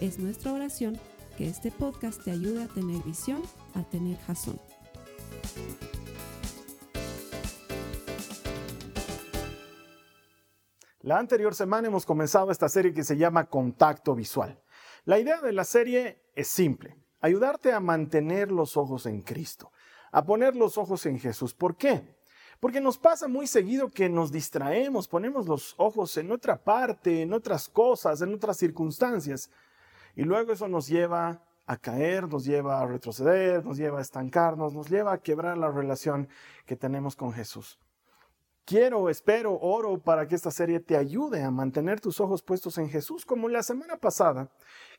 Es nuestra oración que este podcast te ayude a tener visión, a tener jazón. La anterior semana hemos comenzado esta serie que se llama Contacto Visual. La idea de la serie es simple, ayudarte a mantener los ojos en Cristo, a poner los ojos en Jesús. ¿Por qué? Porque nos pasa muy seguido que nos distraemos, ponemos los ojos en otra parte, en otras cosas, en otras circunstancias. Y luego eso nos lleva a caer, nos lleva a retroceder, nos lleva a estancarnos, nos lleva a quebrar la relación que tenemos con Jesús. Quiero, espero, oro para que esta serie te ayude a mantener tus ojos puestos en Jesús, como la semana pasada,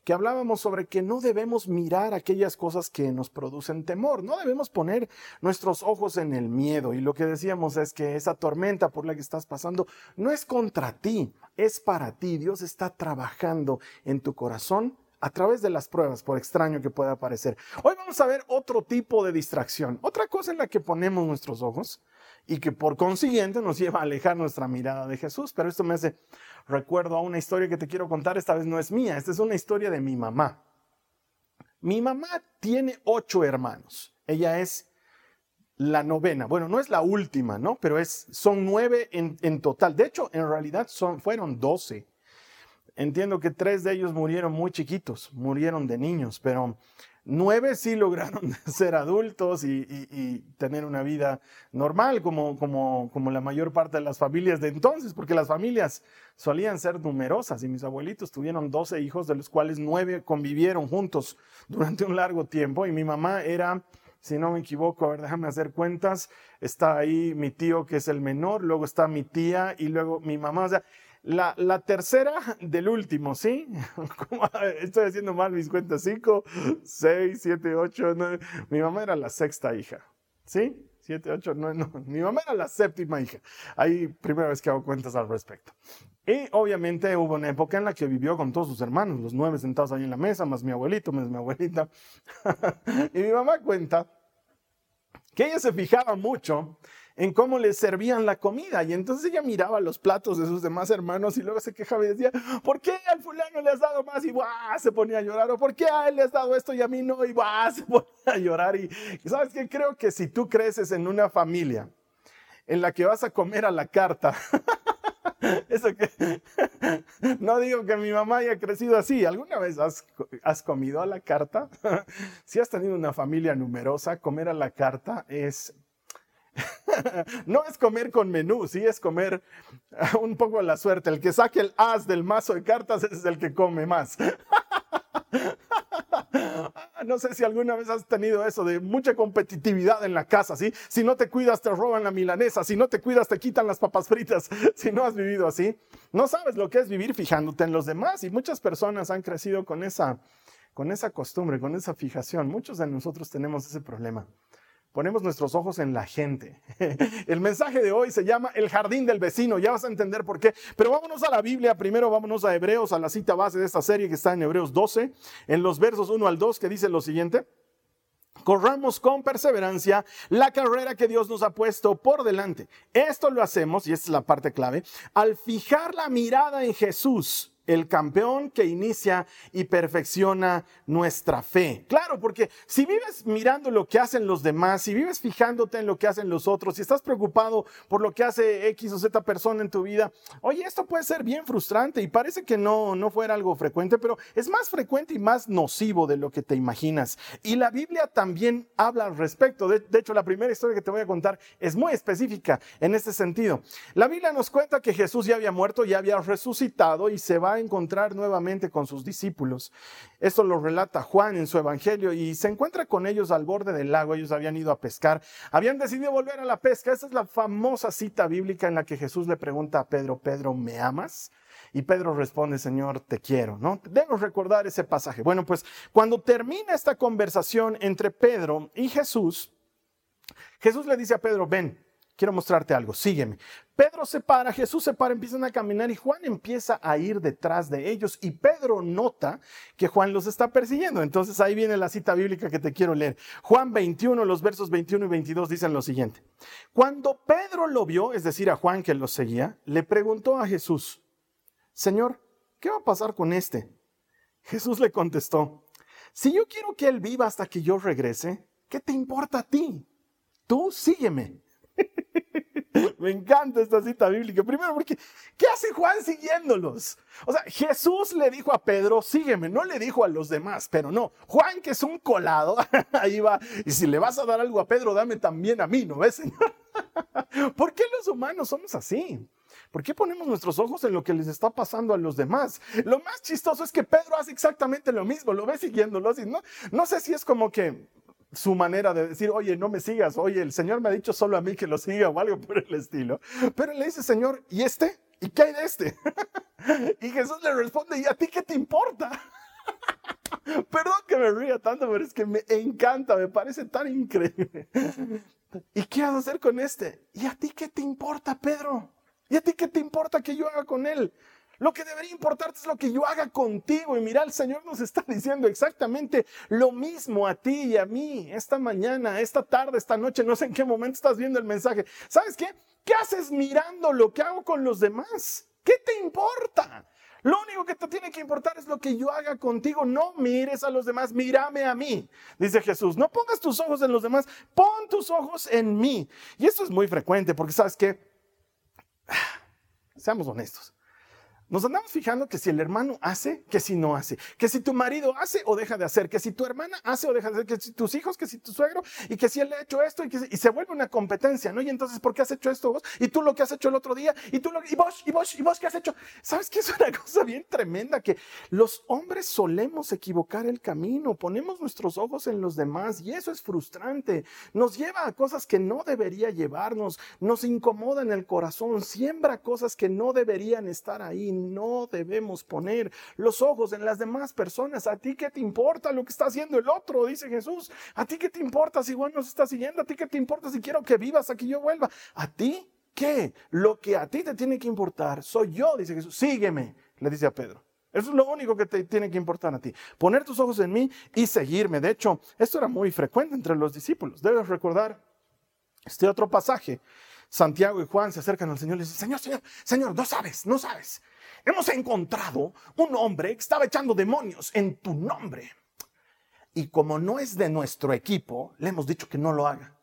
que hablábamos sobre que no debemos mirar aquellas cosas que nos producen temor, no debemos poner nuestros ojos en el miedo. Y lo que decíamos es que esa tormenta por la que estás pasando no es contra ti, es para ti. Dios está trabajando en tu corazón a través de las pruebas, por extraño que pueda parecer. Hoy vamos a ver otro tipo de distracción, otra cosa en la que ponemos nuestros ojos y que por consiguiente nos lleva a alejar nuestra mirada de Jesús. Pero esto me hace recuerdo a una historia que te quiero contar, esta vez no es mía, esta es una historia de mi mamá. Mi mamá tiene ocho hermanos, ella es la novena, bueno, no es la última, ¿no? Pero es, son nueve en, total. De hecho, en realidad fueron doce Entiendo que tres de ellos murieron muy chiquitos, murieron de niños, pero nueve sí lograron ser adultos y, tener una vida normal, como, como, como la mayor parte de las familias de entonces, porque las familias solían ser numerosas y mis abuelitos tuvieron doce hijos, de los cuales nueve convivieron juntos durante un largo tiempo y mi mamá era si no me equivoco, a ver, déjame hacer cuentas, está ahí mi tío que es el menor, luego está mi tía y luego mi mamá, la, tercera del último, ¿sí? Estoy haciendo mal mis cuentas. Cinco, seis, siete, ocho, nueve. Mi mamá era la sexta hija, ¿sí? Siete, ocho, nueve, no. Mi mamá era la séptima hija. Ahí, primera vez que hago cuentas al respecto. Y obviamente hubo una época en la que vivió con todos sus hermanos, los nueve sentados ahí en la mesa, más mi abuelito, más mi abuelita. y mi mamá cuenta que ella se fijaba mucho en cómo les servían la comida. Y entonces ella miraba los platos de sus demás hermanos y luego se quejaba y decía, ¿por qué al fulano le has dado más? Y se ponía a llorar. ¿O por qué a él le has dado esto y a mí no? Y se ponía a llorar. Y, sabes que creo que si tú creces en una familia en la que vas a comer a la carta, Eso que no digo que mi mamá haya crecido así. ¿Alguna vez has, has, comido a la carta? si has tenido una familia numerosa, comer a la carta es no es comer con menú, sí es comer un poco la suerte. El que saque el as del mazo de cartas es el que come más. no sé si alguna vez has tenido eso de mucha competitividad en la casa, ¿sí? Si no te cuidas, te roban la milanesa. Si no te cuidas, te quitan las papas fritas. Si no has vivido así, no sabes lo que es vivir fijándote en los demás. Y muchas personas han crecido con esa, con esa costumbre, con esa fijación. Muchos de nosotros tenemos ese problema ponemos nuestros ojos en la gente. El mensaje de hoy se llama El jardín del vecino, ya vas a entender por qué. Pero vámonos a la Biblia, primero vámonos a Hebreos, a la cita base de esta serie que está en Hebreos 12, en los versos 1 al 2, que dice lo siguiente. Corramos con perseverancia la carrera que Dios nos ha puesto por delante. Esto lo hacemos, y esta es la parte clave, al fijar la mirada en Jesús el campeón que inicia y perfecciona nuestra fe. Claro, porque si vives mirando lo que hacen los demás, si vives fijándote en lo que hacen los otros, si estás preocupado por lo que hace X o Z persona en tu vida, oye, esto puede ser bien frustrante y parece que no, no fuera algo frecuente, pero es más frecuente y más nocivo de lo que te imaginas. Y la Biblia también habla al respecto. De, de hecho, la primera historia que te voy a contar es muy específica en este sentido. La Biblia nos cuenta que Jesús ya había muerto, ya había resucitado y se va a encontrar nuevamente con sus discípulos. Esto lo relata Juan en su evangelio y se encuentra con ellos al borde del lago. Ellos habían ido a pescar, habían decidido volver a la pesca. Esa es la famosa cita bíblica en la que Jesús le pregunta a Pedro, Pedro, ¿me amas? Y Pedro responde, Señor, te quiero, ¿no? Debemos recordar ese pasaje. Bueno, pues cuando termina esta conversación entre Pedro y Jesús, Jesús le dice a Pedro, ven, quiero mostrarte algo, sígueme. Pedro se para, Jesús se para, empiezan a caminar y Juan empieza a ir detrás de ellos y Pedro nota que Juan los está persiguiendo. Entonces ahí viene la cita bíblica que te quiero leer. Juan 21, los versos 21 y 22 dicen lo siguiente. Cuando Pedro lo vio, es decir, a Juan que los seguía, le preguntó a Jesús, Señor, ¿qué va a pasar con este? Jesús le contestó, si yo quiero que él viva hasta que yo regrese, ¿qué te importa a ti? Tú sígueme. Me encanta esta cita bíblica. Primero, porque ¿qué hace Juan siguiéndolos? O sea, Jesús le dijo a Pedro, sígueme, no le dijo a los demás, pero no. Juan, que es un colado, ahí va. Y si le vas a dar algo a Pedro, dame también a mí, ¿no ves, Señor? ¿Por qué los humanos somos así? ¿Por qué ponemos nuestros ojos en lo que les está pasando a los demás? Lo más chistoso es que Pedro hace exactamente lo mismo, lo ve siguiéndolo. Y no, no sé si es como que su manera de decir, oye, no me sigas, oye, el Señor me ha dicho solo a mí que lo siga o algo por el estilo. Pero le dice, Señor, ¿y este? ¿Y qué hay de este? y Jesús le responde, ¿y a ti qué te importa? Perdón que me ría tanto, pero es que me encanta, me parece tan increíble. ¿Y qué vas a hacer con este? ¿Y a ti qué te importa, Pedro? ¿Y a ti qué te importa que yo haga con él? Lo que debería importarte es lo que yo haga contigo. Y mira, el Señor nos está diciendo exactamente lo mismo a ti y a mí esta mañana, esta tarde, esta noche. No sé en qué momento estás viendo el mensaje. ¿Sabes qué? ¿Qué haces mirando lo que hago con los demás? ¿Qué te importa? Lo único que te tiene que importar es lo que yo haga contigo. No mires a los demás, mírame a mí, dice Jesús. No pongas tus ojos en los demás, pon tus ojos en mí. Y esto es muy frecuente porque sabes que, seamos honestos, nos andamos fijando que si el hermano hace, que si no hace, que si tu marido hace o deja de hacer, que si tu hermana hace o deja de hacer, que si tus hijos, que si tu suegro, y que si él ha hecho esto, y, que, se vuelve una competencia, ¿no? Y entonces, ¿por qué has hecho esto vos? Y tú lo que has hecho el otro día, y tú lo y vos, y vos, y vos, ¿qué has hecho? ¿Sabes qué es una cosa bien tremenda? Que los hombres solemos equivocar el camino, ponemos nuestros ojos en los demás, y eso es frustrante. Nos lleva a cosas que no debería llevarnos, nos incomoda en el corazón, siembra cosas que no deberían estar ahí no debemos poner los ojos en las demás personas. ¿A ti qué te importa lo que está haciendo el otro? Dice Jesús. ¿A ti qué te importa si Juan nos está siguiendo? ¿A ti qué te importa si quiero que vivas a que yo vuelva? ¿A ti qué? Lo que a ti te tiene que importar soy yo, dice Jesús. Sígueme, le dice a Pedro. Eso es lo único que te tiene que importar a ti. Poner tus ojos en mí y seguirme. De hecho, esto era muy frecuente entre los discípulos. Debes recordar este otro pasaje. Santiago y Juan se acercan al Señor y dicen, Señor, Señor, Señor, no sabes, no sabes. Hemos encontrado un hombre que estaba echando demonios en tu nombre. Y como no es de nuestro equipo, le hemos dicho que no lo haga.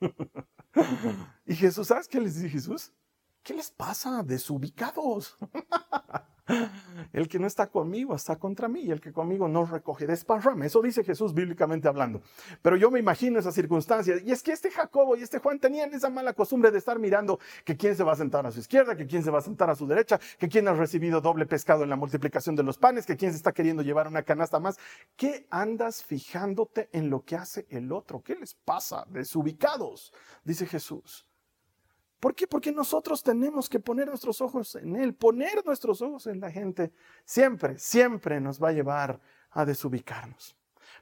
y Jesús, ¿sabes qué les dice Jesús? ¿Qué les pasa? Desubicados. El que no está conmigo está contra mí y el que conmigo no recoge desparrame. Eso dice Jesús bíblicamente hablando. Pero yo me imagino esas circunstancias. Y es que este Jacobo y este Juan tenían esa mala costumbre de estar mirando que quién se va a sentar a su izquierda, que quién se va a sentar a su derecha, que quién ha recibido doble pescado en la multiplicación de los panes, que quién se está queriendo llevar una canasta más. ¿Qué andas fijándote en lo que hace el otro? ¿Qué les pasa? Desubicados, dice Jesús. ¿Por qué? Porque nosotros tenemos que poner nuestros ojos en Él, poner nuestros ojos en la gente. Siempre, siempre nos va a llevar a desubicarnos.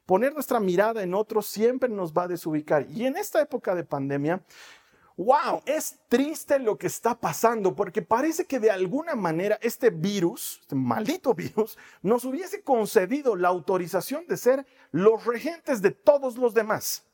Poner nuestra mirada en otros siempre nos va a desubicar. Y en esta época de pandemia, wow, es triste lo que está pasando porque parece que de alguna manera este virus, este maldito virus, nos hubiese concedido la autorización de ser los regentes de todos los demás.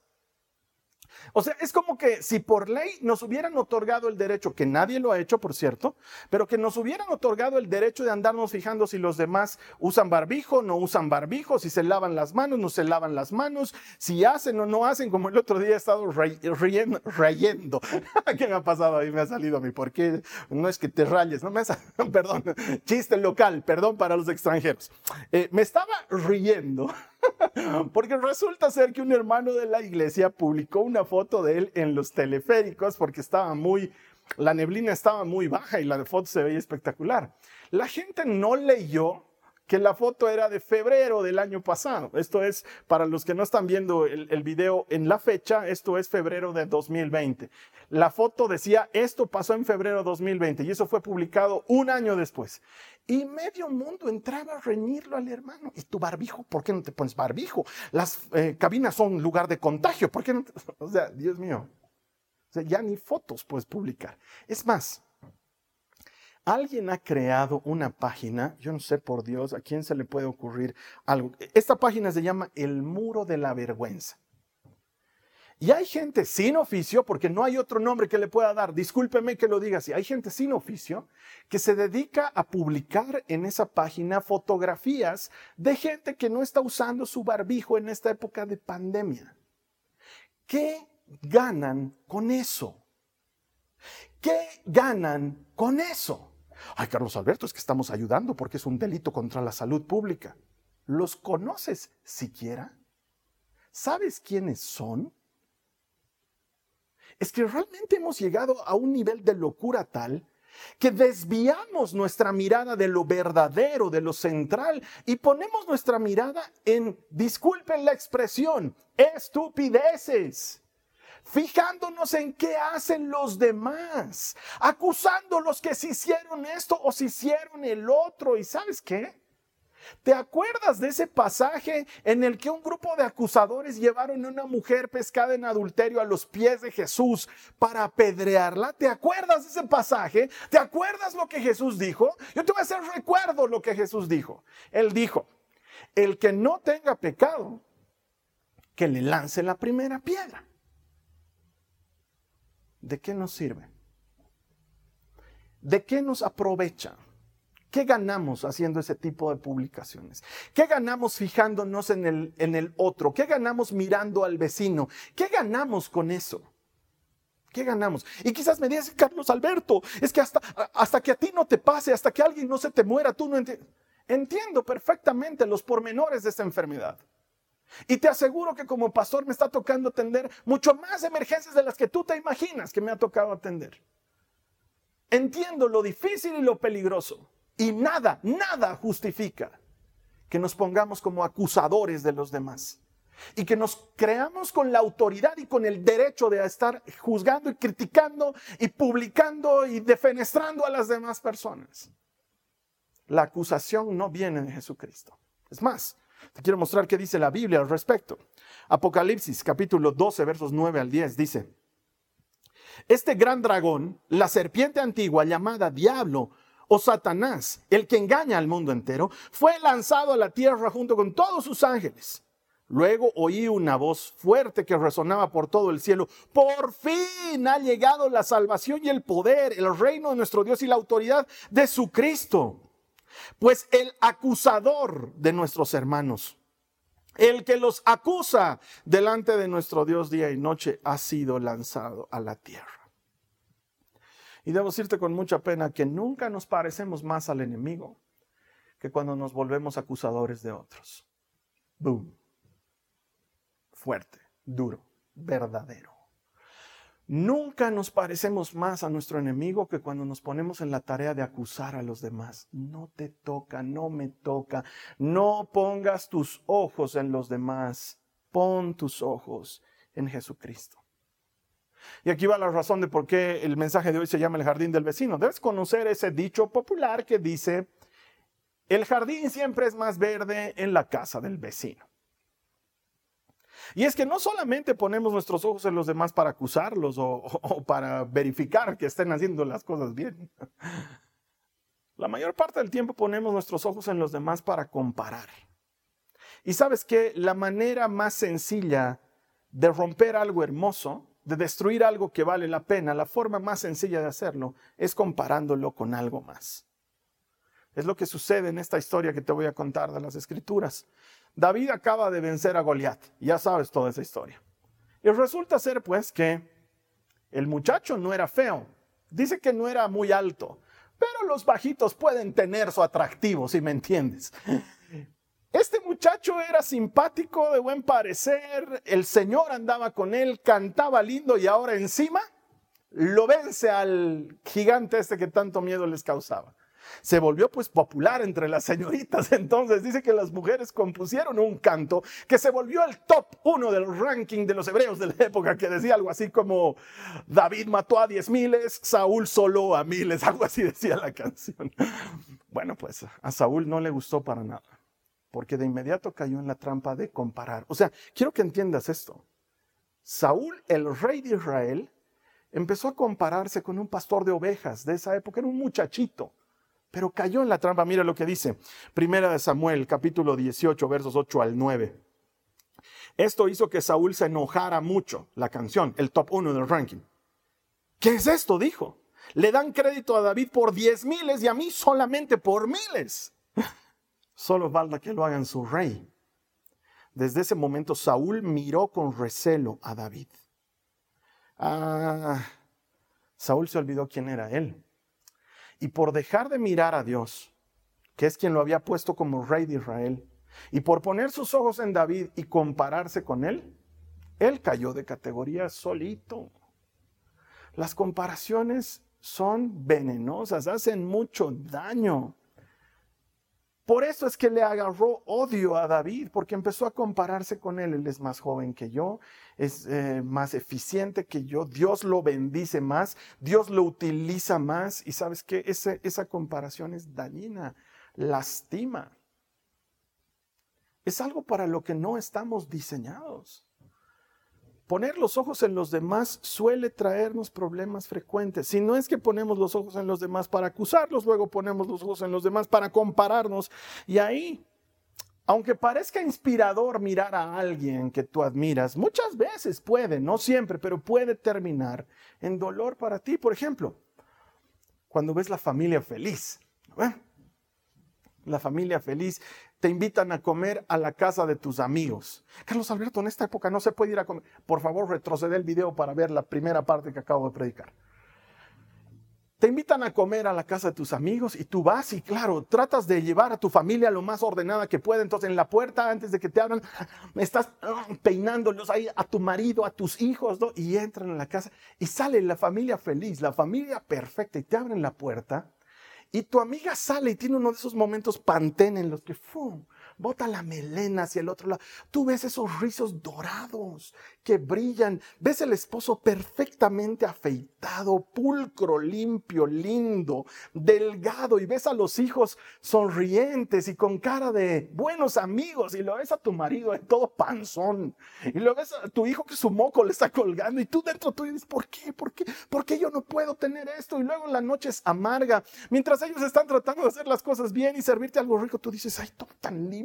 O sea, es como que si por ley nos hubieran otorgado el derecho, que nadie lo ha hecho, por cierto, pero que nos hubieran otorgado el derecho de andarnos fijando si los demás usan barbijo, no usan barbijo, si se lavan las manos, no se lavan las manos, si hacen o no hacen, como el otro día he estado reyendo. ¿Qué me ha pasado ahí? Me ha salido a mí. ¿Por qué? No es que te rayes, no me ha perdón, chiste local, perdón para los extranjeros. Eh, me estaba riendo Porque resulta ser que un hermano de la iglesia publicó una foto de él en los teleféricos porque estaba muy, la neblina estaba muy baja y la foto se veía espectacular. La gente no leyó que la foto era de febrero del año pasado. Esto es, para los que no están viendo el, video en la fecha, esto es febrero de 2020. La foto decía, esto pasó en febrero de 2020 y eso fue publicado un año después. Y medio mundo entraba a reñirlo al hermano. ¿Y tu barbijo? ¿Por qué no te pones barbijo? Las eh, cabinas son lugar de contagio. ¿Por qué no te... O sea, Dios mío. O sea, ya ni fotos puedes publicar. Es más, alguien ha creado una página, yo no sé por Dios, a quién se le puede ocurrir algo. Esta página se llama El Muro de la Vergüenza. Y hay gente sin oficio, porque no hay otro nombre que le pueda dar, discúlpeme que lo diga así, hay gente sin oficio que se dedica a publicar en esa página fotografías de gente que no está usando su barbijo en esta época de pandemia. ¿Qué ganan con eso? ¿Qué ganan con eso? Ay, Carlos Alberto, es que estamos ayudando porque es un delito contra la salud pública. ¿Los conoces siquiera? ¿Sabes quiénes son? es que realmente hemos llegado a un nivel de locura tal que desviamos nuestra mirada de lo verdadero, de lo central, y ponemos nuestra mirada en, disculpen la expresión, estupideces fijándonos en qué hacen los demás, acusando a los que se hicieron esto o se hicieron el otro. ¿Y sabes qué? ¿Te acuerdas de ese pasaje en el que un grupo de acusadores llevaron a una mujer pescada en adulterio a los pies de Jesús para apedrearla? ¿Te acuerdas de ese pasaje? ¿Te acuerdas lo que Jesús dijo? Yo te voy a hacer recuerdo lo que Jesús dijo. Él dijo, el que no tenga pecado, que le lance la primera piedra. ¿De qué nos sirve? ¿De qué nos aprovecha? ¿Qué ganamos haciendo ese tipo de publicaciones? ¿Qué ganamos fijándonos en el, en el otro? ¿Qué ganamos mirando al vecino? ¿Qué ganamos con eso? ¿Qué ganamos? Y quizás me digas, Carlos Alberto, es que hasta, hasta que a ti no te pase, hasta que alguien no se te muera, tú no entiendes. Entiendo perfectamente los pormenores de esta enfermedad. Y te aseguro que como pastor me está tocando atender mucho más emergencias de las que tú te imaginas que me ha tocado atender. Entiendo lo difícil y lo peligroso. Y nada, nada justifica que nos pongamos como acusadores de los demás y que nos creamos con la autoridad y con el derecho de estar juzgando y criticando y publicando y defenestrando a las demás personas. La acusación no viene de Jesucristo. Es más, te quiero mostrar qué dice la Biblia al respecto. Apocalipsis capítulo 12 versos 9 al 10 dice, este gran dragón, la serpiente antigua llamada diablo, o Satanás, el que engaña al mundo entero, fue lanzado a la tierra junto con todos sus ángeles. Luego oí una voz fuerte que resonaba por todo el cielo. Por fin ha llegado la salvación y el poder, el reino de nuestro Dios y la autoridad de su Cristo. Pues el acusador de nuestros hermanos, el que los acusa delante de nuestro Dios día y noche, ha sido lanzado a la tierra. Y debo decirte con mucha pena que nunca nos parecemos más al enemigo que cuando nos volvemos acusadores de otros. Boom. Fuerte, duro, verdadero. Nunca nos parecemos más a nuestro enemigo que cuando nos ponemos en la tarea de acusar a los demás. No te toca, no me toca. No pongas tus ojos en los demás. Pon tus ojos en Jesucristo. Y aquí va la razón de por qué el mensaje de hoy se llama el jardín del vecino. Debes conocer ese dicho popular que dice, el jardín siempre es más verde en la casa del vecino. Y es que no solamente ponemos nuestros ojos en los demás para acusarlos o, para verificar que estén haciendo las cosas bien. La mayor parte del tiempo ponemos nuestros ojos en los demás para comparar. Y sabes que la manera más sencilla de romper algo hermoso de destruir algo que vale la pena, la forma más sencilla de hacerlo es comparándolo con algo más. Es lo que sucede en esta historia que te voy a contar de las escrituras. David acaba de vencer a Goliat, ya sabes toda esa historia. Y resulta ser pues que el muchacho no era feo, dice que no era muy alto, pero los bajitos pueden tener su atractivo, si me entiendes. Este muchacho era simpático, de buen parecer, el Señor andaba con él, cantaba lindo y ahora encima lo vence al gigante este que tanto miedo les causaba se volvió pues popular entre las señoritas. Entonces dice que las mujeres compusieron un canto que se volvió el top uno del ranking de los hebreos de la época, que decía algo así como David mató a diez miles, Saúl solo a miles, algo así decía la canción. Bueno, pues a Saúl no le gustó para nada, porque de inmediato cayó en la trampa de comparar. O sea, quiero que entiendas esto. Saúl, el rey de Israel, empezó a compararse con un pastor de ovejas de esa época, era un muchachito pero cayó en la trampa. Mira lo que dice. Primera de Samuel, capítulo 18, versos 8 al 9. Esto hizo que Saúl se enojara mucho, la canción, el top 1 del ranking. ¿Qué es esto? Dijo. Le dan crédito a David por diez miles y a mí solamente por miles. Solo falta que lo hagan su rey. Desde ese momento Saúl miró con recelo a David. Ah, Saúl se olvidó quién era él. Y por dejar de mirar a Dios, que es quien lo había puesto como rey de Israel, y por poner sus ojos en David y compararse con él, él cayó de categoría solito. Las comparaciones son venenosas, hacen mucho daño. Por eso es que le agarró odio a David, porque empezó a compararse con él. Él es más joven que yo, es eh, más eficiente que yo, Dios lo bendice más, Dios lo utiliza más. Y sabes que esa comparación es dañina, lastima. Es algo para lo que no estamos diseñados. Poner los ojos en los demás suele traernos problemas frecuentes. Si no es que ponemos los ojos en los demás para acusarlos, luego ponemos los ojos en los demás para compararnos. Y ahí, aunque parezca inspirador mirar a alguien que tú admiras, muchas veces puede, no siempre, pero puede terminar en dolor para ti. Por ejemplo, cuando ves la familia feliz. La familia feliz te invitan a comer a la casa de tus amigos. Carlos Alberto, en esta época no se puede ir a comer. Por favor, retrocede el video para ver la primera parte que acabo de predicar. Te invitan a comer a la casa de tus amigos y tú vas y claro, tratas de llevar a tu familia lo más ordenada que puede. Entonces en la puerta, antes de que te abran, estás ah, peinándolos ahí a tu marido, a tus hijos, ¿no? y entran a la casa y sale la familia feliz, la familia perfecta y te abren la puerta y tu amiga sale y tiene uno de esos momentos pantén en los que ¡fum! Bota la melena hacia el otro lado. Tú ves esos rizos dorados que brillan. Ves el esposo perfectamente afeitado, pulcro, limpio, lindo, delgado. Y ves a los hijos sonrientes y con cara de buenos amigos. Y lo ves a tu marido en todo panzón. Y lo ves a tu hijo que su moco le está colgando. Y tú dentro tú dices, ¿por qué? ¿Por qué? ¿Por qué yo no puedo tener esto? Y luego la noche es amarga. Mientras ellos están tratando de hacer las cosas bien y servirte algo rico, tú dices, ay, todo tan lindo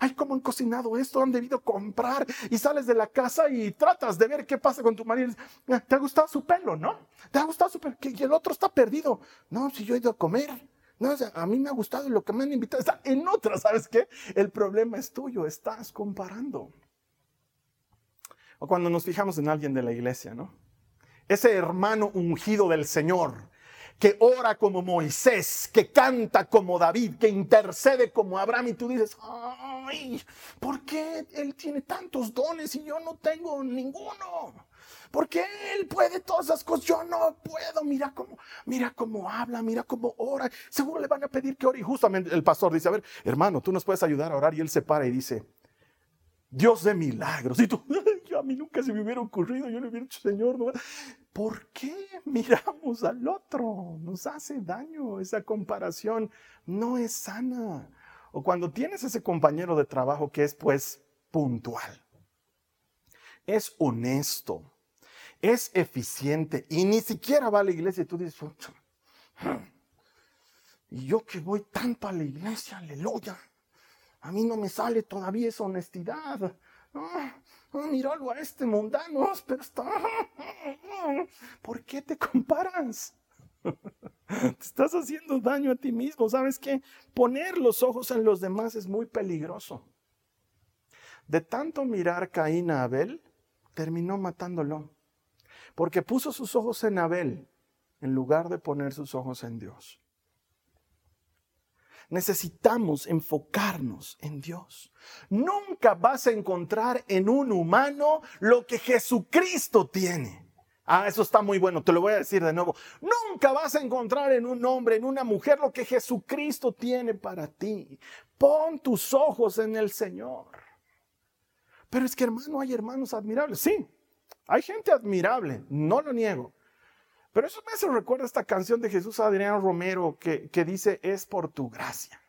Ay, cómo han cocinado esto, han debido comprar. Y sales de la casa y tratas de ver qué pasa con tu marido. Ah, ¿Te ha gustado su pelo, no? ¿Te ha gustado su pelo? Que el otro está perdido. No, si yo he ido a comer. No, a mí me ha gustado lo que me han invitado. Está en otra, ¿sabes qué? El problema es tuyo, estás comparando. O cuando nos fijamos en alguien de la iglesia, ¿no? Ese hermano ungido del Señor, que ora como Moisés, que canta como David, que intercede como Abraham, y tú dices, ay, ¿por qué él tiene tantos dones y yo no tengo ninguno? ¿Por qué él puede todas esas cosas? Yo no puedo. Mira cómo, mira cómo habla, mira cómo ora. Seguro le van a pedir que ore. Y justamente el pastor dice, a ver, hermano, tú nos puedes ayudar a orar. Y él se para y dice, Dios de milagros. Y tú, a mí nunca se me hubiera ocurrido, yo le hubiera dicho, Señor, ¿por qué miramos al otro? Nos hace daño, esa comparación no es sana. O cuando tienes ese compañero de trabajo que es pues puntual, es honesto, es eficiente y ni siquiera va a la iglesia y tú dices, y yo que voy tanto a la iglesia, aleluya, a mí no me sale todavía esa honestidad. Ah, míralo a este mundano, pero está... ¿Por qué te comparas? Te estás haciendo daño a ti mismo. ¿Sabes qué? Poner los ojos en los demás es muy peligroso. De tanto mirar Caín a Abel, terminó matándolo. Porque puso sus ojos en Abel en lugar de poner sus ojos en Dios. Necesitamos enfocarnos en Dios. Nunca vas a encontrar en un humano lo que Jesucristo tiene. Ah, eso está muy bueno, te lo voy a decir de nuevo. Nunca vas a encontrar en un hombre, en una mujer, lo que Jesucristo tiene para ti. Pon tus ojos en el Señor. Pero es que hermano, hay hermanos admirables. Sí, hay gente admirable, no lo niego. Pero eso me hace recuerda esta canción de Jesús Adrián Romero que, que dice, es por tu gracia.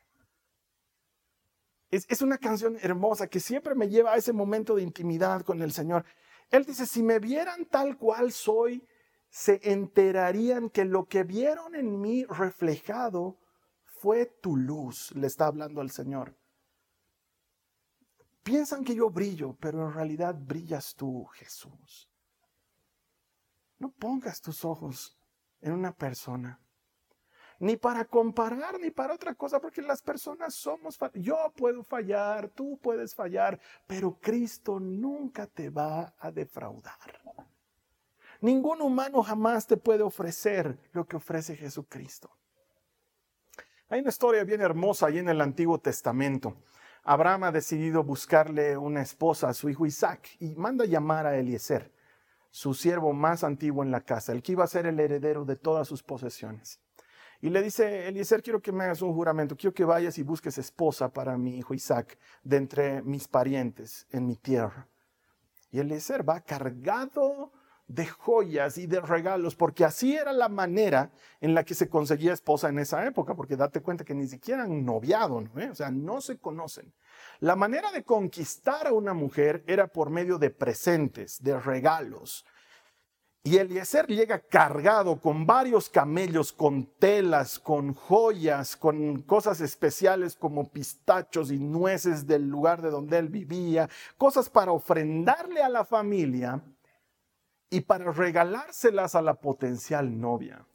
Es, es una canción hermosa que siempre me lleva a ese momento de intimidad con el Señor. Él dice, si me vieran tal cual soy, se enterarían que lo que vieron en mí reflejado fue tu luz, le está hablando al Señor. Piensan que yo brillo, pero en realidad brillas tú, Jesús. No pongas tus ojos en una persona, ni para comparar, ni para otra cosa, porque las personas somos, yo puedo fallar, tú puedes fallar, pero Cristo nunca te va a defraudar. Ningún humano jamás te puede ofrecer lo que ofrece Jesucristo. Hay una historia bien hermosa ahí en el Antiguo Testamento. Abraham ha decidido buscarle una esposa a su hijo Isaac y manda llamar a Eliezer su siervo más antiguo en la casa, el que iba a ser el heredero de todas sus posesiones. Y le dice, Eliezer, quiero que me hagas un juramento, quiero que vayas y busques esposa para mi hijo Isaac de entre mis parientes en mi tierra. Y Eliezer va cargado de joyas y de regalos, porque así era la manera en la que se conseguía esposa en esa época, porque date cuenta que ni siquiera han noviado, ¿no? o sea, no se conocen. La manera de conquistar a una mujer era por medio de presentes, de regalos. Y Eliezer llega cargado con varios camellos, con telas, con joyas, con cosas especiales como pistachos y nueces del lugar de donde él vivía, cosas para ofrendarle a la familia y para regalárselas a la potencial novia.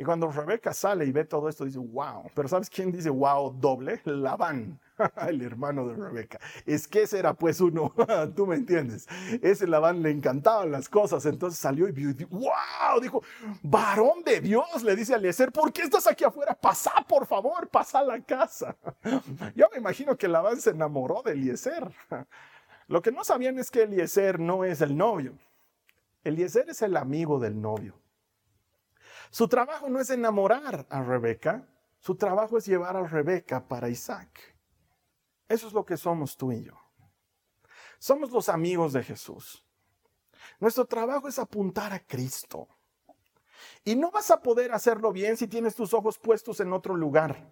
Y cuando Rebeca sale y ve todo esto, dice, wow. Pero ¿sabes quién dice wow doble? Labán, el hermano de Rebeca. Es que ese era pues uno, tú me entiendes. Ese Labán le encantaban las cosas. Entonces salió y vio, wow, dijo, varón de Dios, le dice a Eliezer, ¿por qué estás aquí afuera? Pasa, por favor, pasa a la casa. Yo me imagino que Labán se enamoró de Eliezer. Lo que no sabían es que Eliezer no es el novio. Eliezer es el amigo del novio. Su trabajo no es enamorar a Rebeca, su trabajo es llevar a Rebeca para Isaac. Eso es lo que somos tú y yo. Somos los amigos de Jesús. Nuestro trabajo es apuntar a Cristo. Y no vas a poder hacerlo bien si tienes tus ojos puestos en otro lugar.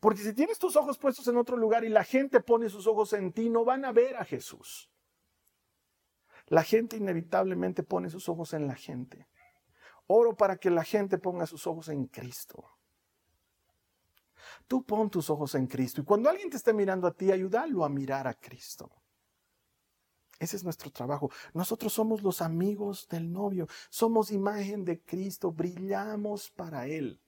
Porque si tienes tus ojos puestos en otro lugar y la gente pone sus ojos en ti, no van a ver a Jesús. La gente inevitablemente pone sus ojos en la gente. Oro para que la gente ponga sus ojos en Cristo. Tú pon tus ojos en Cristo y cuando alguien te esté mirando a ti, ayúdalo a mirar a Cristo. Ese es nuestro trabajo. Nosotros somos los amigos del novio, somos imagen de Cristo, brillamos para Él.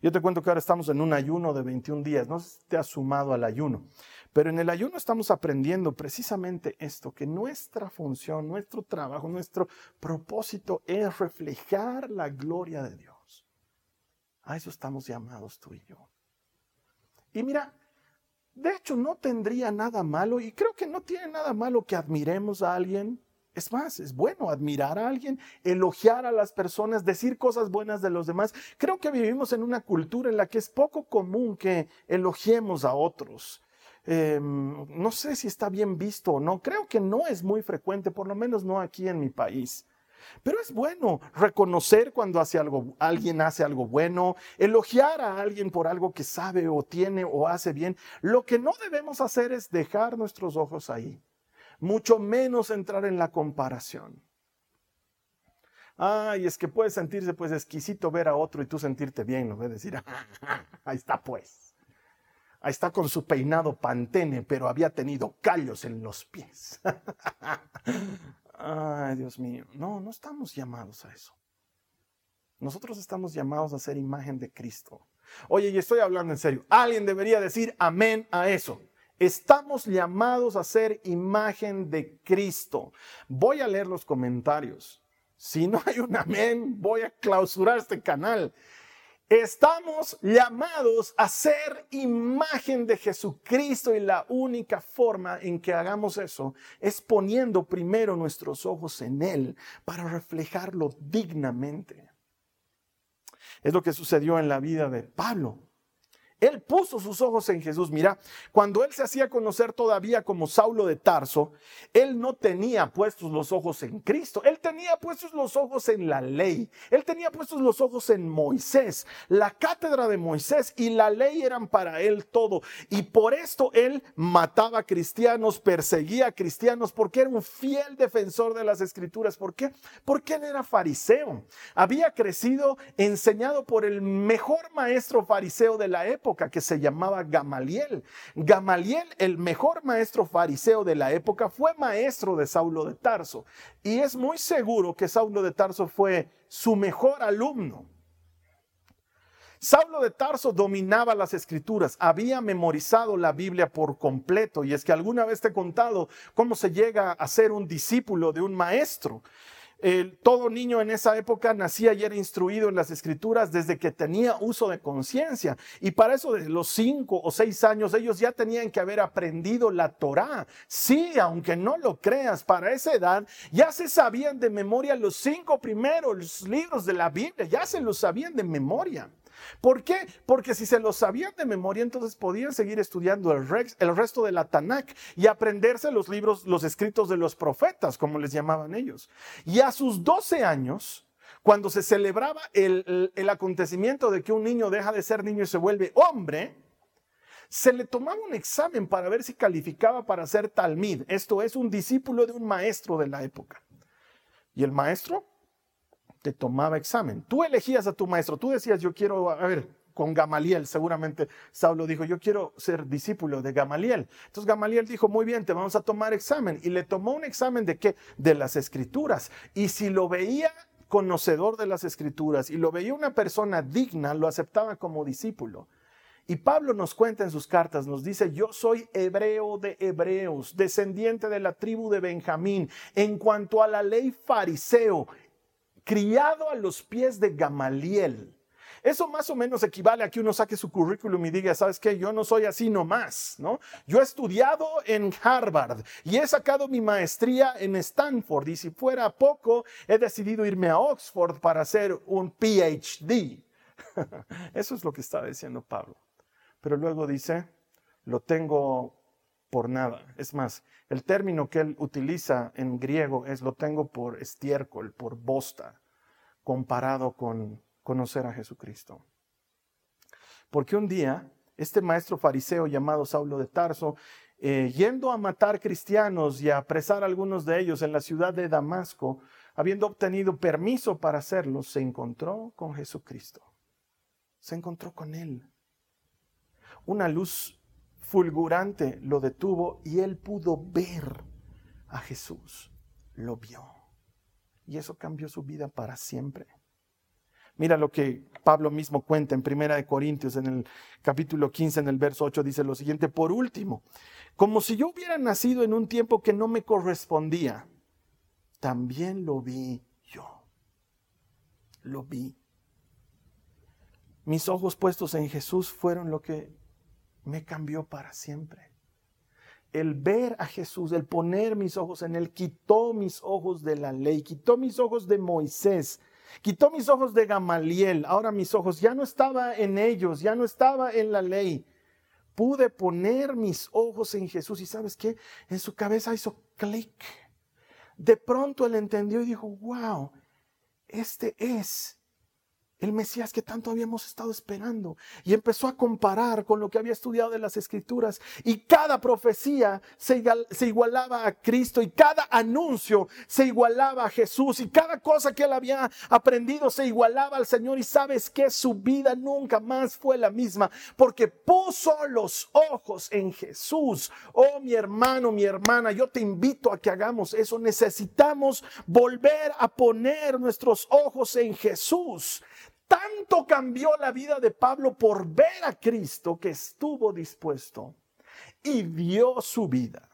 Yo te cuento que ahora estamos en un ayuno de 21 días, no sé si te has sumado al ayuno, pero en el ayuno estamos aprendiendo precisamente esto, que nuestra función, nuestro trabajo, nuestro propósito es reflejar la gloria de Dios. A eso estamos llamados tú y yo. Y mira, de hecho no tendría nada malo, y creo que no tiene nada malo que admiremos a alguien, es más, es bueno admirar a alguien, elogiar a las personas, decir cosas buenas de los demás. Creo que vivimos en una cultura en la que es poco común que elogiemos a otros. Em, no sé si está bien visto o no. Creo que no es muy frecuente, por lo menos no aquí en mi país. Pero es bueno reconocer cuando hace algo, alguien hace algo bueno, elogiar a alguien por algo que sabe o tiene o hace bien. Lo que no debemos hacer es dejar nuestros ojos ahí mucho menos entrar en la comparación. Ay, es que puede sentirse pues exquisito ver a otro y tú sentirte bien, ¿no? Decir, ahí está pues. Está con su peinado pantene, pero había tenido callos en los pies. Ay, Dios mío. No, no estamos llamados a eso. Nosotros estamos llamados a ser imagen de Cristo. Oye, y estoy hablando en serio. Alguien debería decir amén a eso. Estamos llamados a ser imagen de Cristo. Voy a leer los comentarios. Si no hay un amén, voy a clausurar este canal. Estamos llamados a ser imagen de Jesucristo y la única forma en que hagamos eso es poniendo primero nuestros ojos en Él para reflejarlo dignamente. Es lo que sucedió en la vida de Pablo. Él puso sus ojos en Jesús. Mira, cuando él se hacía conocer todavía como Saulo de Tarso, él no tenía puestos los ojos en Cristo. Él tenía puestos los ojos en la ley. Él tenía puestos los ojos en Moisés. La cátedra de Moisés y la ley eran para él todo. Y por esto él mataba a cristianos, perseguía a cristianos, porque era un fiel defensor de las escrituras. ¿Por qué? Porque él era fariseo. Había crecido enseñado por el mejor maestro fariseo de la época que se llamaba Gamaliel. Gamaliel, el mejor maestro fariseo de la época, fue maestro de Saulo de Tarso. Y es muy seguro que Saulo de Tarso fue su mejor alumno. Saulo de Tarso dominaba las escrituras, había memorizado la Biblia por completo. Y es que alguna vez te he contado cómo se llega a ser un discípulo de un maestro todo niño en esa época nacía y era instruido en las escrituras desde que tenía uso de conciencia. Y para eso de los cinco o seis años ellos ya tenían que haber aprendido la Torá. Sí, aunque no lo creas, para esa edad ya se sabían de memoria los cinco primeros libros de la Biblia, ya se los sabían de memoria. ¿Por qué? Porque si se lo sabían de memoria, entonces podían seguir estudiando el, resto de la Tanakh y aprenderse los libros, los escritos de los profetas, como les llamaban ellos. Y a sus 12 años, cuando se celebraba el, el acontecimiento de que un niño deja de ser niño y se vuelve hombre, se le tomaba un examen para ver si calificaba para ser talmid, esto es un discípulo de un maestro de la época. Y el maestro te tomaba examen. Tú elegías a tu maestro, tú decías, yo quiero, a ver, con Gamaliel, seguramente Saulo dijo, yo quiero ser discípulo de Gamaliel. Entonces Gamaliel dijo, muy bien, te vamos a tomar examen. Y le tomó un examen de qué? De las escrituras. Y si lo veía conocedor de las escrituras y lo veía una persona digna, lo aceptaba como discípulo. Y Pablo nos cuenta en sus cartas, nos dice, yo soy hebreo de hebreos, descendiente de la tribu de Benjamín, en cuanto a la ley fariseo, criado a los pies de Gamaliel. Eso más o menos equivale a que uno saque su currículum y diga, ¿sabes qué? Yo no soy así nomás, ¿no? Yo he estudiado en Harvard y he sacado mi maestría en Stanford y si fuera poco, he decidido irme a Oxford para hacer un PhD. Eso es lo que está diciendo Pablo. Pero luego dice, lo tengo por nada. Es más, el término que él utiliza en griego es lo tengo por estiércol, por bosta, comparado con conocer a Jesucristo. Porque un día, este maestro fariseo llamado Saulo de Tarso, eh, yendo a matar cristianos y a apresar a algunos de ellos en la ciudad de Damasco, habiendo obtenido permiso para hacerlo, se encontró con Jesucristo. Se encontró con Él. Una luz fulgurante lo detuvo y él pudo ver a Jesús. Lo vio. Y eso cambió su vida para siempre. Mira lo que Pablo mismo cuenta en Primera de Corintios en el capítulo 15 en el verso 8 dice lo siguiente, por último, como si yo hubiera nacido en un tiempo que no me correspondía, también lo vi yo. Lo vi. Mis ojos puestos en Jesús fueron lo que me cambió para siempre. El ver a Jesús, el poner mis ojos en Él, quitó mis ojos de la ley, quitó mis ojos de Moisés, quitó mis ojos de Gamaliel. Ahora mis ojos ya no estaba en ellos, ya no estaba en la ley. Pude poner mis ojos en Jesús y sabes qué? En su cabeza hizo clic. De pronto él entendió y dijo, wow, este es el Mesías que tanto habíamos estado esperando. Y empezó a comparar con lo que había estudiado de las escrituras. Y cada profecía se, igualaba a Cristo y cada anuncio se igualaba a Jesús. Y cada cosa que él había aprendido se igualaba al Señor. Y sabes que su vida nunca más fue la misma porque puso los ojos en Jesús. Oh mi hermano, mi hermana, yo te invito a que hagamos eso. Necesitamos volver a poner nuestros ojos en Jesús. Tanto cambió la vida de Pablo por ver a Cristo que estuvo dispuesto y dio su vida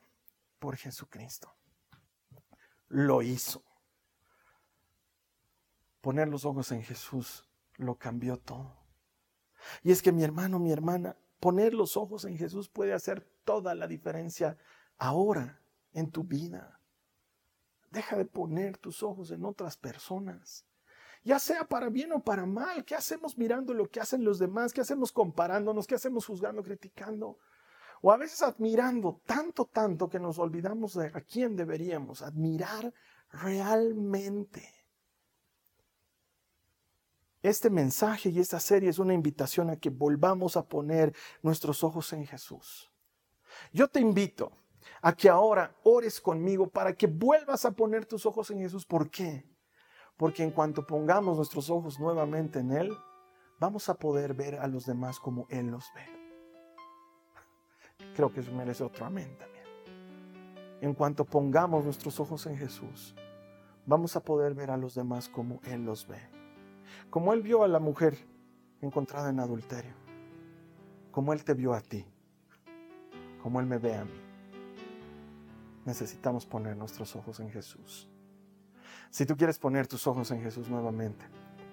por Jesucristo. Lo hizo. Poner los ojos en Jesús lo cambió todo. Y es que mi hermano, mi hermana, poner los ojos en Jesús puede hacer toda la diferencia ahora en tu vida. Deja de poner tus ojos en otras personas. Ya sea para bien o para mal. ¿Qué hacemos mirando lo que hacen los demás? ¿Qué hacemos comparándonos? ¿Qué hacemos juzgando, criticando? O a veces admirando tanto, tanto que nos olvidamos de a quién deberíamos admirar realmente. Este mensaje y esta serie es una invitación a que volvamos a poner nuestros ojos en Jesús. Yo te invito a que ahora ores conmigo para que vuelvas a poner tus ojos en Jesús. ¿Por qué? Porque en cuanto pongamos nuestros ojos nuevamente en Él, vamos a poder ver a los demás como Él los ve. Creo que eso merece otro amén también. En cuanto pongamos nuestros ojos en Jesús, vamos a poder ver a los demás como Él los ve. Como Él vio a la mujer encontrada en adulterio. Como Él te vio a ti. Como Él me ve a mí. Necesitamos poner nuestros ojos en Jesús. Si tú quieres poner tus ojos en Jesús nuevamente,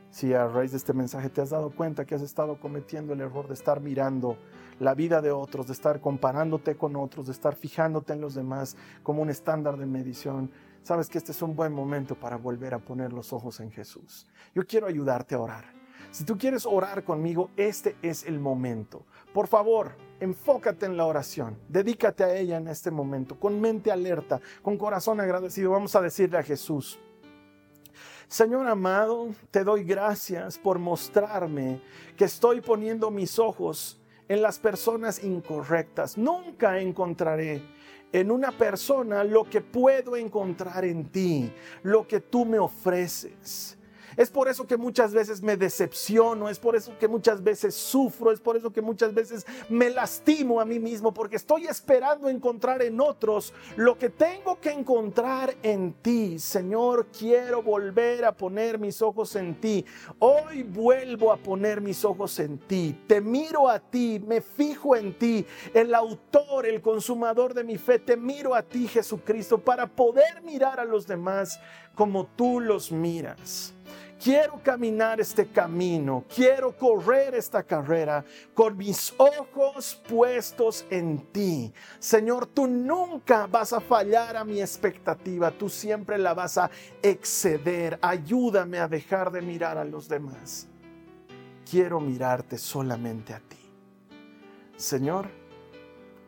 si a raíz de este mensaje te has dado cuenta que has estado cometiendo el error de estar mirando la vida de otros, de estar comparándote con otros, de estar fijándote en los demás como un estándar de medición, sabes que este es un buen momento para volver a poner los ojos en Jesús. Yo quiero ayudarte a orar. Si tú quieres orar conmigo, este es el momento. Por favor, enfócate en la oración. Dedícate a ella en este momento, con mente alerta, con corazón agradecido. Vamos a decirle a Jesús, Señor amado, te doy gracias por mostrarme que estoy poniendo mis ojos en las personas incorrectas. Nunca encontraré en una persona lo que puedo encontrar en ti, lo que tú me ofreces. Es por eso que muchas veces me decepciono, es por eso que muchas veces sufro, es por eso que muchas veces me lastimo a mí mismo, porque estoy esperando encontrar en otros lo que tengo que encontrar en ti. Señor, quiero volver a poner mis ojos en ti. Hoy vuelvo a poner mis ojos en ti. Te miro a ti, me fijo en ti, el autor, el consumador de mi fe. Te miro a ti, Jesucristo, para poder mirar a los demás como tú los miras. Quiero caminar este camino, quiero correr esta carrera con mis ojos puestos en ti. Señor, tú nunca vas a fallar a mi expectativa, tú siempre la vas a exceder. Ayúdame a dejar de mirar a los demás. Quiero mirarte solamente a ti. Señor,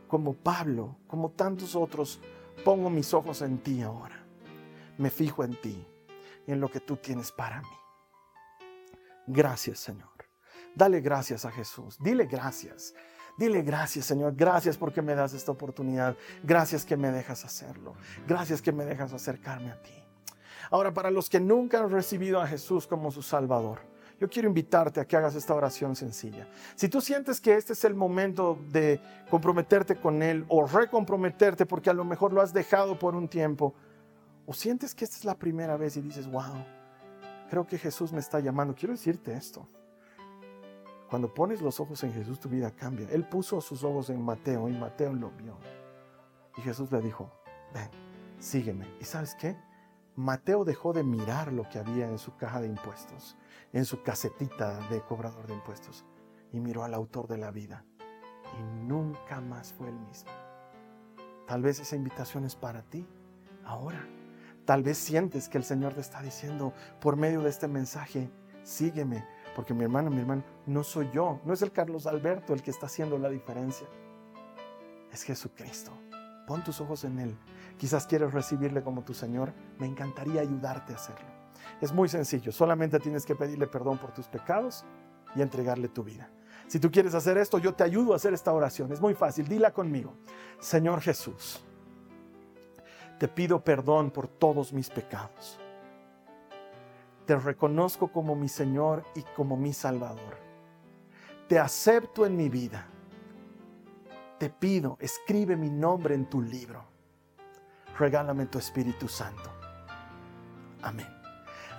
como Pablo, como tantos otros, pongo mis ojos en ti ahora. Me fijo en ti y en lo que tú tienes para mí. Gracias, Señor. Dale gracias a Jesús. Dile gracias. Dile gracias, Señor. Gracias porque me das esta oportunidad. Gracias que me dejas hacerlo. Gracias que me dejas acercarme a ti. Ahora, para los que nunca han recibido a Jesús como su Salvador, yo quiero invitarte a que hagas esta oración sencilla. Si tú sientes que este es el momento de comprometerte con Él o recomprometerte porque a lo mejor lo has dejado por un tiempo, o sientes que esta es la primera vez y dices, wow, creo que Jesús me está llamando. Quiero decirte esto. Cuando pones los ojos en Jesús, tu vida cambia. Él puso sus ojos en Mateo y Mateo lo vio. Y Jesús le dijo, ven, sígueme. ¿Y sabes qué? Mateo dejó de mirar lo que había en su caja de impuestos, en su casetita de cobrador de impuestos, y miró al autor de la vida. Y nunca más fue el mismo. Tal vez esa invitación es para ti ahora. Tal vez sientes que el Señor te está diciendo por medio de este mensaje, sígueme, porque mi hermano, mi hermano, no soy yo, no es el Carlos Alberto el que está haciendo la diferencia, es Jesucristo. Pon tus ojos en Él. Quizás quieres recibirle como tu Señor, me encantaría ayudarte a hacerlo. Es muy sencillo, solamente tienes que pedirle perdón por tus pecados y entregarle tu vida. Si tú quieres hacer esto, yo te ayudo a hacer esta oración. Es muy fácil, dila conmigo. Señor Jesús te pido perdón por todos mis pecados. Te reconozco como mi Señor y como mi Salvador. Te acepto en mi vida. Te pido, escribe mi nombre en tu libro. Regálame tu Espíritu Santo. Amén.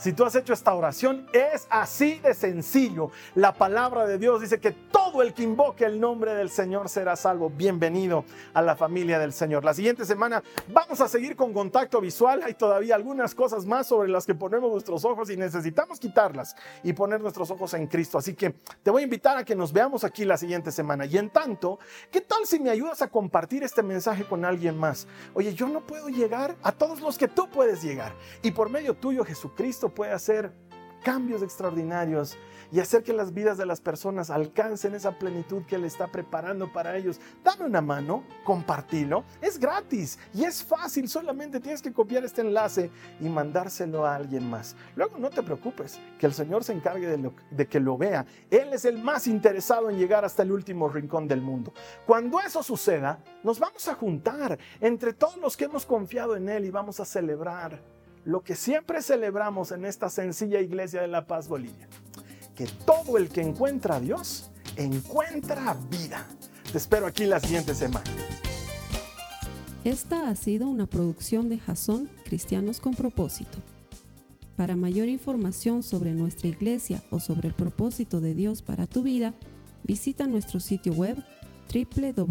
Si tú has hecho esta oración, es así de sencillo. La palabra de Dios dice que todo el que invoque el nombre del Señor será salvo. Bienvenido a la familia del Señor. La siguiente semana vamos a seguir con contacto visual. Hay todavía algunas cosas más sobre las que ponemos nuestros ojos y necesitamos quitarlas y poner nuestros ojos en Cristo. Así que te voy a invitar a que nos veamos aquí la siguiente semana. Y en tanto, ¿qué tal si me ayudas a compartir este mensaje con alguien más? Oye, yo no puedo llegar a todos los que tú puedes llegar. Y por medio tuyo, Jesucristo puede hacer cambios extraordinarios y hacer que las vidas de las personas alcancen esa plenitud que Él está preparando para ellos. Dame una mano, compartilo. Es gratis y es fácil. Solamente tienes que copiar este enlace y mandárselo a alguien más. Luego no te preocupes, que el Señor se encargue de, de que lo vea. Él es el más interesado en llegar hasta el último rincón del mundo. Cuando eso suceda, nos vamos a juntar entre todos los que hemos confiado en Él y vamos a celebrar lo que siempre celebramos en esta sencilla iglesia de La Paz, Bolivia. Que todo el que encuentra a Dios encuentra vida. Te espero aquí la siguiente semana. Esta ha sido una producción de Jason Cristianos con Propósito. Para mayor información sobre nuestra iglesia o sobre el propósito de Dios para tu vida, visita nuestro sitio web www.jason.info.